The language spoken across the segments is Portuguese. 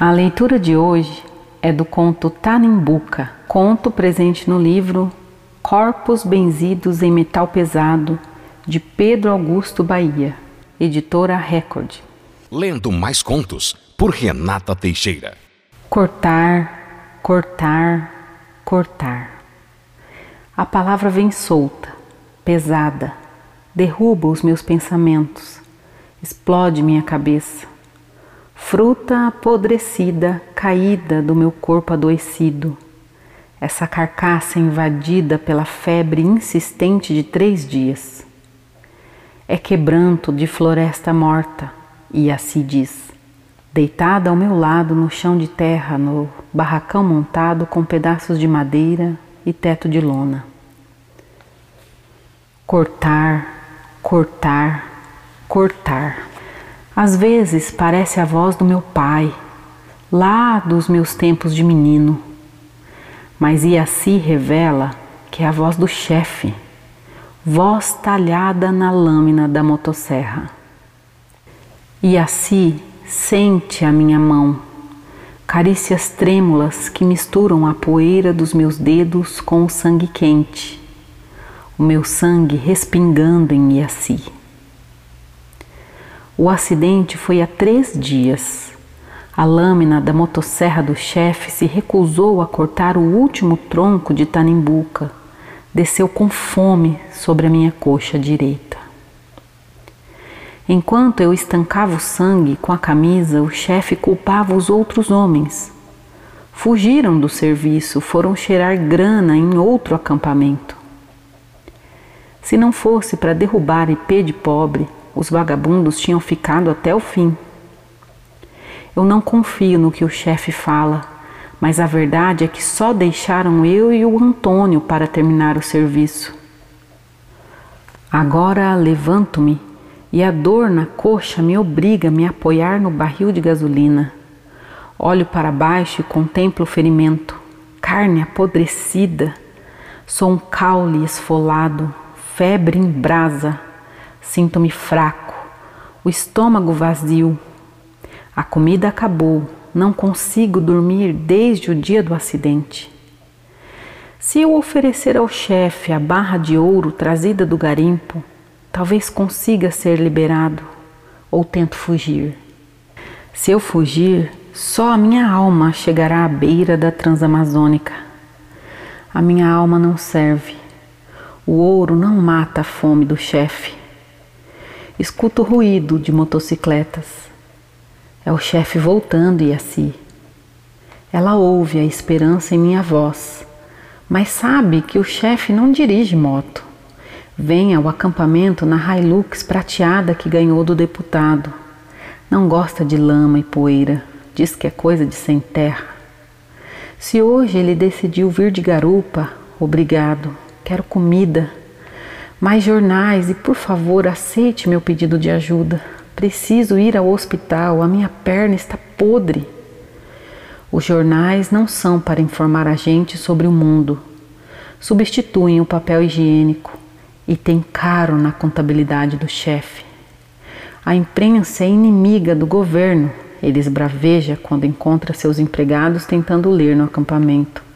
A leitura de hoje é do conto Tanimbuca, conto presente no livro Corpos Benzidos em Metal Pesado, de Pedro Augusto Bahia, editora Record. Lendo mais contos por Renata Teixeira. Cortar, cortar, cortar. A palavra vem solta, pesada, derruba os meus pensamentos, explode minha cabeça. Fruta apodrecida, caída do meu corpo adoecido. Essa carcaça invadida pela febre insistente de três dias. É quebranto de floresta morta, e assim diz, deitada ao meu lado no chão de terra, no barracão montado com pedaços de madeira e teto de lona. Cortar, cortar, cortar. Às vezes parece a voz do meu pai, lá dos meus tempos de menino, mas Iaci revela que é a voz do chefe, voz talhada na lâmina da motosserra. Iaci sente a minha mão, carícias trêmulas que misturam a poeira dos meus dedos com o sangue quente, o meu sangue respingando em Iaci. O acidente foi há três dias. A lâmina da motosserra do chefe se recusou a cortar o último tronco de Tanimbuca. Desceu com fome sobre a minha coxa direita. Enquanto eu estancava o sangue com a camisa, o chefe culpava os outros homens. Fugiram do serviço, foram cheirar grana em outro acampamento. Se não fosse para derrubar IP de pobre, os vagabundos tinham ficado até o fim. Eu não confio no que o chefe fala, mas a verdade é que só deixaram eu e o Antônio para terminar o serviço. Agora levanto-me e a dor na coxa me obriga a me apoiar no barril de gasolina. Olho para baixo e contemplo o ferimento, carne apodrecida. Sou um caule esfolado, febre em brasa Sinto-me fraco, o estômago vazio. A comida acabou, não consigo dormir desde o dia do acidente. Se eu oferecer ao chefe a barra de ouro trazida do garimpo, talvez consiga ser liberado ou tento fugir. Se eu fugir, só a minha alma chegará à beira da Transamazônica. A minha alma não serve. O ouro não mata a fome do chefe. Escuto o ruído de motocicletas. É o chefe voltando e assim. Ela ouve a esperança em minha voz, mas sabe que o chefe não dirige moto. Vem ao acampamento na Hilux prateada que ganhou do deputado. Não gosta de lama e poeira, diz que é coisa de sem terra. Se hoje ele decidiu vir de garupa, obrigado, quero comida mais jornais e, por favor, aceite meu pedido de ajuda. Preciso ir ao hospital, a minha perna está podre. Os jornais não são para informar a gente sobre o mundo. Substituem o papel higiênico e tem caro na contabilidade do chefe. A imprensa é inimiga do governo, ele esbraveja quando encontra seus empregados tentando ler no acampamento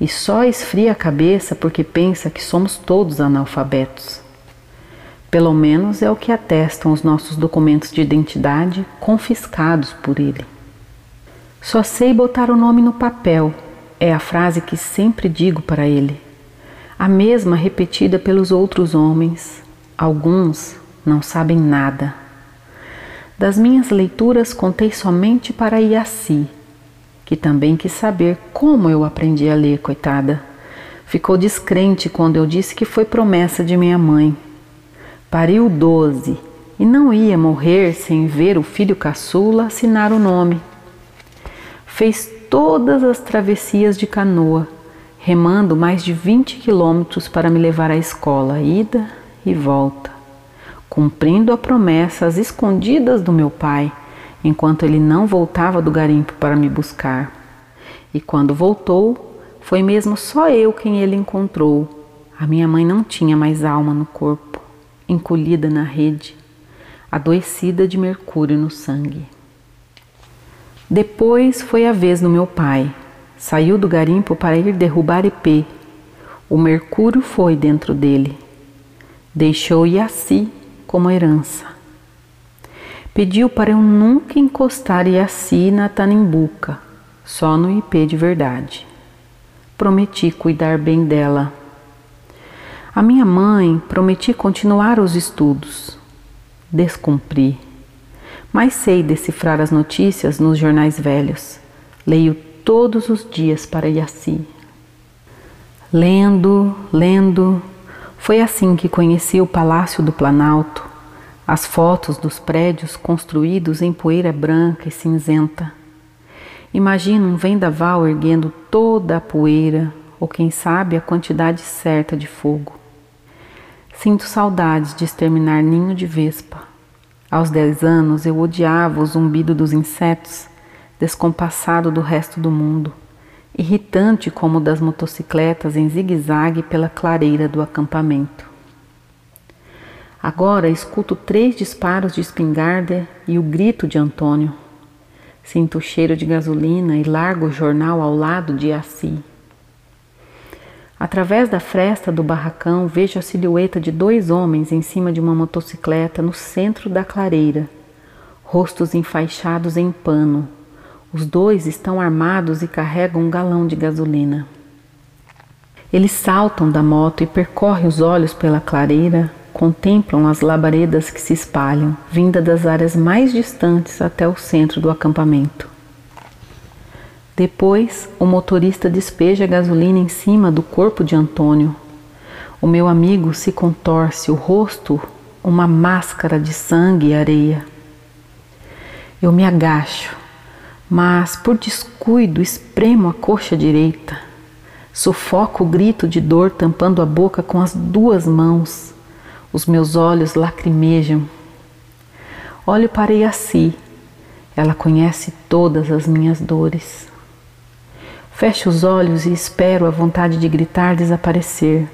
e só esfria a cabeça porque pensa que somos todos analfabetos. Pelo menos é o que atestam os nossos documentos de identidade confiscados por ele. Só sei botar o nome no papel, é a frase que sempre digo para ele. A mesma repetida pelos outros homens. Alguns não sabem nada. Das minhas leituras contei somente para Iaci, que também quis saber como eu aprendi a ler, coitada. Ficou descrente quando eu disse que foi promessa de minha mãe. Pariu doze e não ia morrer sem ver o filho caçula assinar o nome. Fez todas as travessias de canoa, remando mais de 20 quilômetros para me levar à escola, ida e volta, cumprindo a promessa às escondidas do meu pai enquanto ele não voltava do garimpo para me buscar. E quando voltou, foi mesmo só eu quem ele encontrou. A minha mãe não tinha mais alma no corpo, encolhida na rede, adoecida de mercúrio no sangue. Depois foi a vez do meu pai. Saiu do garimpo para ir derrubar Ipê. O mercúrio foi dentro dele. Deixou Iaci como herança. Pediu para eu nunca encostar Iaci na Tanimbuca, só no Ipê de verdade. Prometi cuidar bem dela. A minha mãe prometi continuar os estudos. Descumpri mas sei decifrar as notícias nos jornais velhos. Leio todos os dias para Yaci. Lendo, lendo, foi assim que conheci o Palácio do Planalto, as fotos dos prédios construídos em poeira branca e cinzenta. Imagino um vendaval erguendo toda a poeira, ou quem sabe a quantidade certa de fogo. Sinto saudades de exterminar ninho de vespa aos dez anos eu odiava o zumbido dos insetos, descompassado do resto do mundo, irritante como o das motocicletas em zigue-zague pela clareira do acampamento. Agora escuto três disparos de espingarda e o grito de Antônio. Sinto o cheiro de gasolina e largo o jornal ao lado de Assi. Através da fresta do barracão, vejo a silhueta de dois homens em cima de uma motocicleta no centro da clareira, rostos enfaixados em pano. Os dois estão armados e carregam um galão de gasolina. Eles saltam da moto e percorrem os olhos pela clareira, contemplam as labaredas que se espalham, vinda das áreas mais distantes até o centro do acampamento. Depois, o motorista despeja a gasolina em cima do corpo de Antônio. O meu amigo se contorce, o rosto uma máscara de sangue e areia. Eu me agacho, mas por descuido espremo a coxa direita. Sufoco o grito de dor tampando a boca com as duas mãos. Os meus olhos lacrimejam. Olho para Iaci. Ela conhece todas as minhas dores. Fecho os olhos e espero a vontade de gritar desaparecer.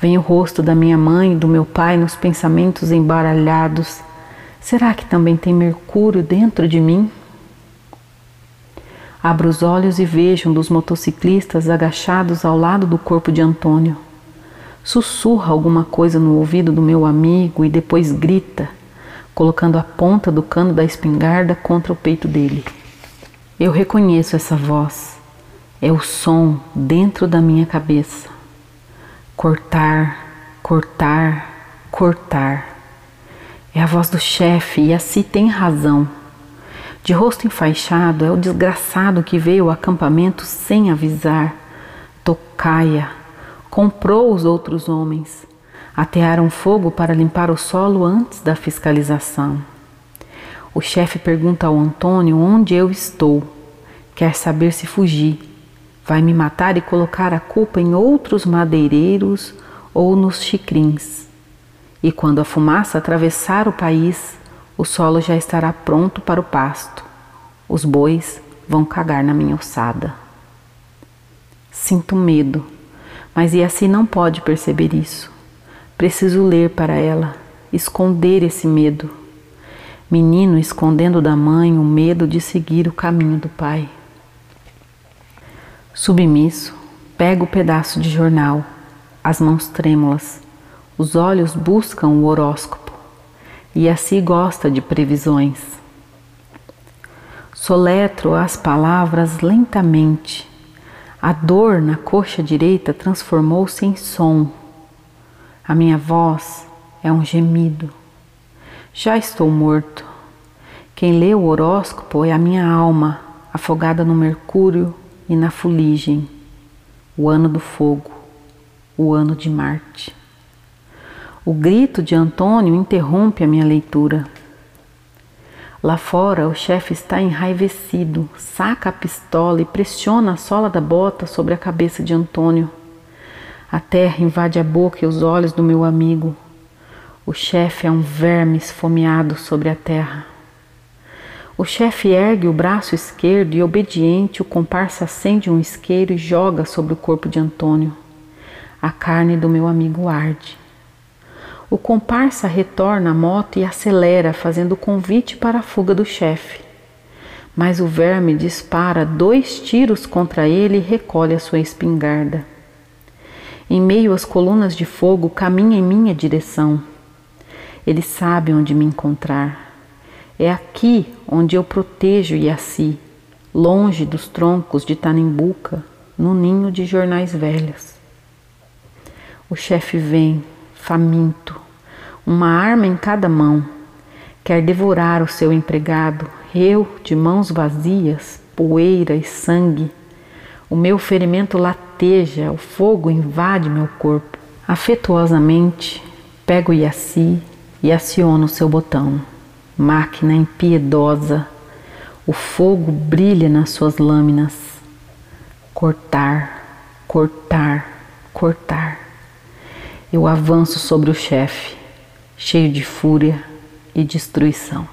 Vem o rosto da minha mãe e do meu pai nos pensamentos embaralhados. Será que também tem mercúrio dentro de mim? Abro os olhos e vejo um dos motociclistas agachados ao lado do corpo de Antônio. Sussurra alguma coisa no ouvido do meu amigo e depois grita, colocando a ponta do cano da espingarda contra o peito dele. Eu reconheço essa voz é o som dentro da minha cabeça. Cortar, cortar, cortar. É a voz do chefe e assim tem razão. De rosto enfaixado é o desgraçado que veio ao acampamento sem avisar. Tocaia, comprou os outros homens. Atearam fogo para limpar o solo antes da fiscalização. O chefe pergunta ao Antônio onde eu estou. Quer saber se fugi Vai me matar e colocar a culpa em outros madeireiros ou nos chicrins. E quando a fumaça atravessar o país, o solo já estará pronto para o pasto. Os bois vão cagar na minha ossada. Sinto medo, mas assim não pode perceber isso. Preciso ler para ela, esconder esse medo. Menino escondendo da mãe o medo de seguir o caminho do pai. Submisso, pego o pedaço de jornal, as mãos trêmulas, os olhos buscam o horóscopo e assim gosta de previsões. Soletro as palavras lentamente. A dor na coxa direita transformou-se em som. A minha voz é um gemido. Já estou morto. Quem lê o horóscopo é a minha alma, afogada no mercúrio e na fuligem, o ano do fogo, o ano de Marte. O grito de Antônio interrompe a minha leitura. Lá fora, o chefe está enraivecido, saca a pistola e pressiona a sola da bota sobre a cabeça de Antônio. A terra invade a boca e os olhos do meu amigo. O chefe é um verme esfomeado sobre a terra. O chefe ergue o braço esquerdo e, obediente, o comparsa acende um isqueiro e joga sobre o corpo de Antônio. A carne do meu amigo arde. O comparsa retorna à moto e acelera, fazendo convite para a fuga do chefe. Mas o verme dispara dois tiros contra ele e recolhe a sua espingarda. Em meio às colunas de fogo, caminha em minha direção. Ele sabe onde me encontrar. É aqui onde eu protejo Yaci, longe dos troncos de Tanimbuca, no ninho de jornais velhos. O chefe vem, faminto, uma arma em cada mão, quer devorar o seu empregado, eu de mãos vazias, poeira e sangue. O meu ferimento lateja, o fogo invade meu corpo. Afetuosamente, pego Yaci e aciono seu botão. Máquina impiedosa, o fogo brilha nas suas lâminas. Cortar, cortar, cortar. Eu avanço sobre o chefe, cheio de fúria e destruição.